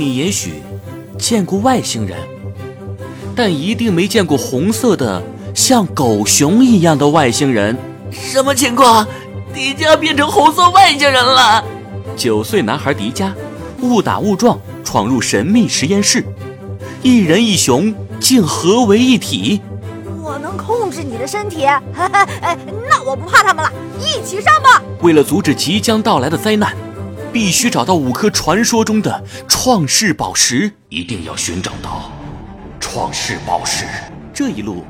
你也许见过外星人，但一定没见过红色的像狗熊一样的外星人。什么情况？迪迦变成红色外星人了？九岁男孩迪迦误打误撞闯入神秘实验室，一人一熊竟合为一体。我能控制你的身体，哎，那我不怕他们了，一起上吧！为了阻止即将到来的灾难，必须找到五颗传说中的创世宝石，一定要寻找到创世宝石。这一路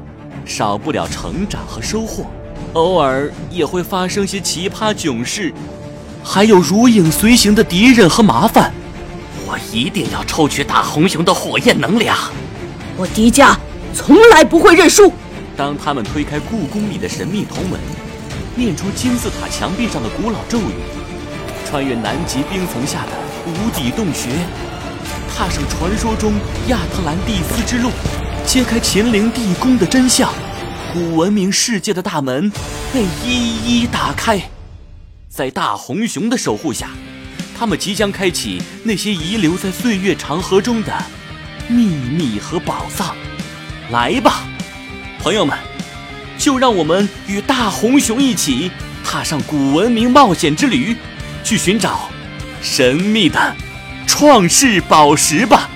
少不了成长和收获，偶尔也会发生些奇葩囧事。还有如影随形的敌人和麻烦，我一定要抽取大红熊的火焰能量。我迪迦从来不会认输。当他们推开故宫里的神秘铜门，念出金字塔墙壁上的古老咒语，穿越南极冰层下的无底洞穴，踏上传说中亚特兰蒂斯之路，揭开秦陵地宫的真相，古文明世界的大门被一一打开。在大红熊的守护下，他们即将开启那些遗留在岁月长河中的秘密和宝藏。来吧，朋友们，就让我们与大红熊一起踏上古文明冒险之旅，去寻找神秘的创世宝石吧。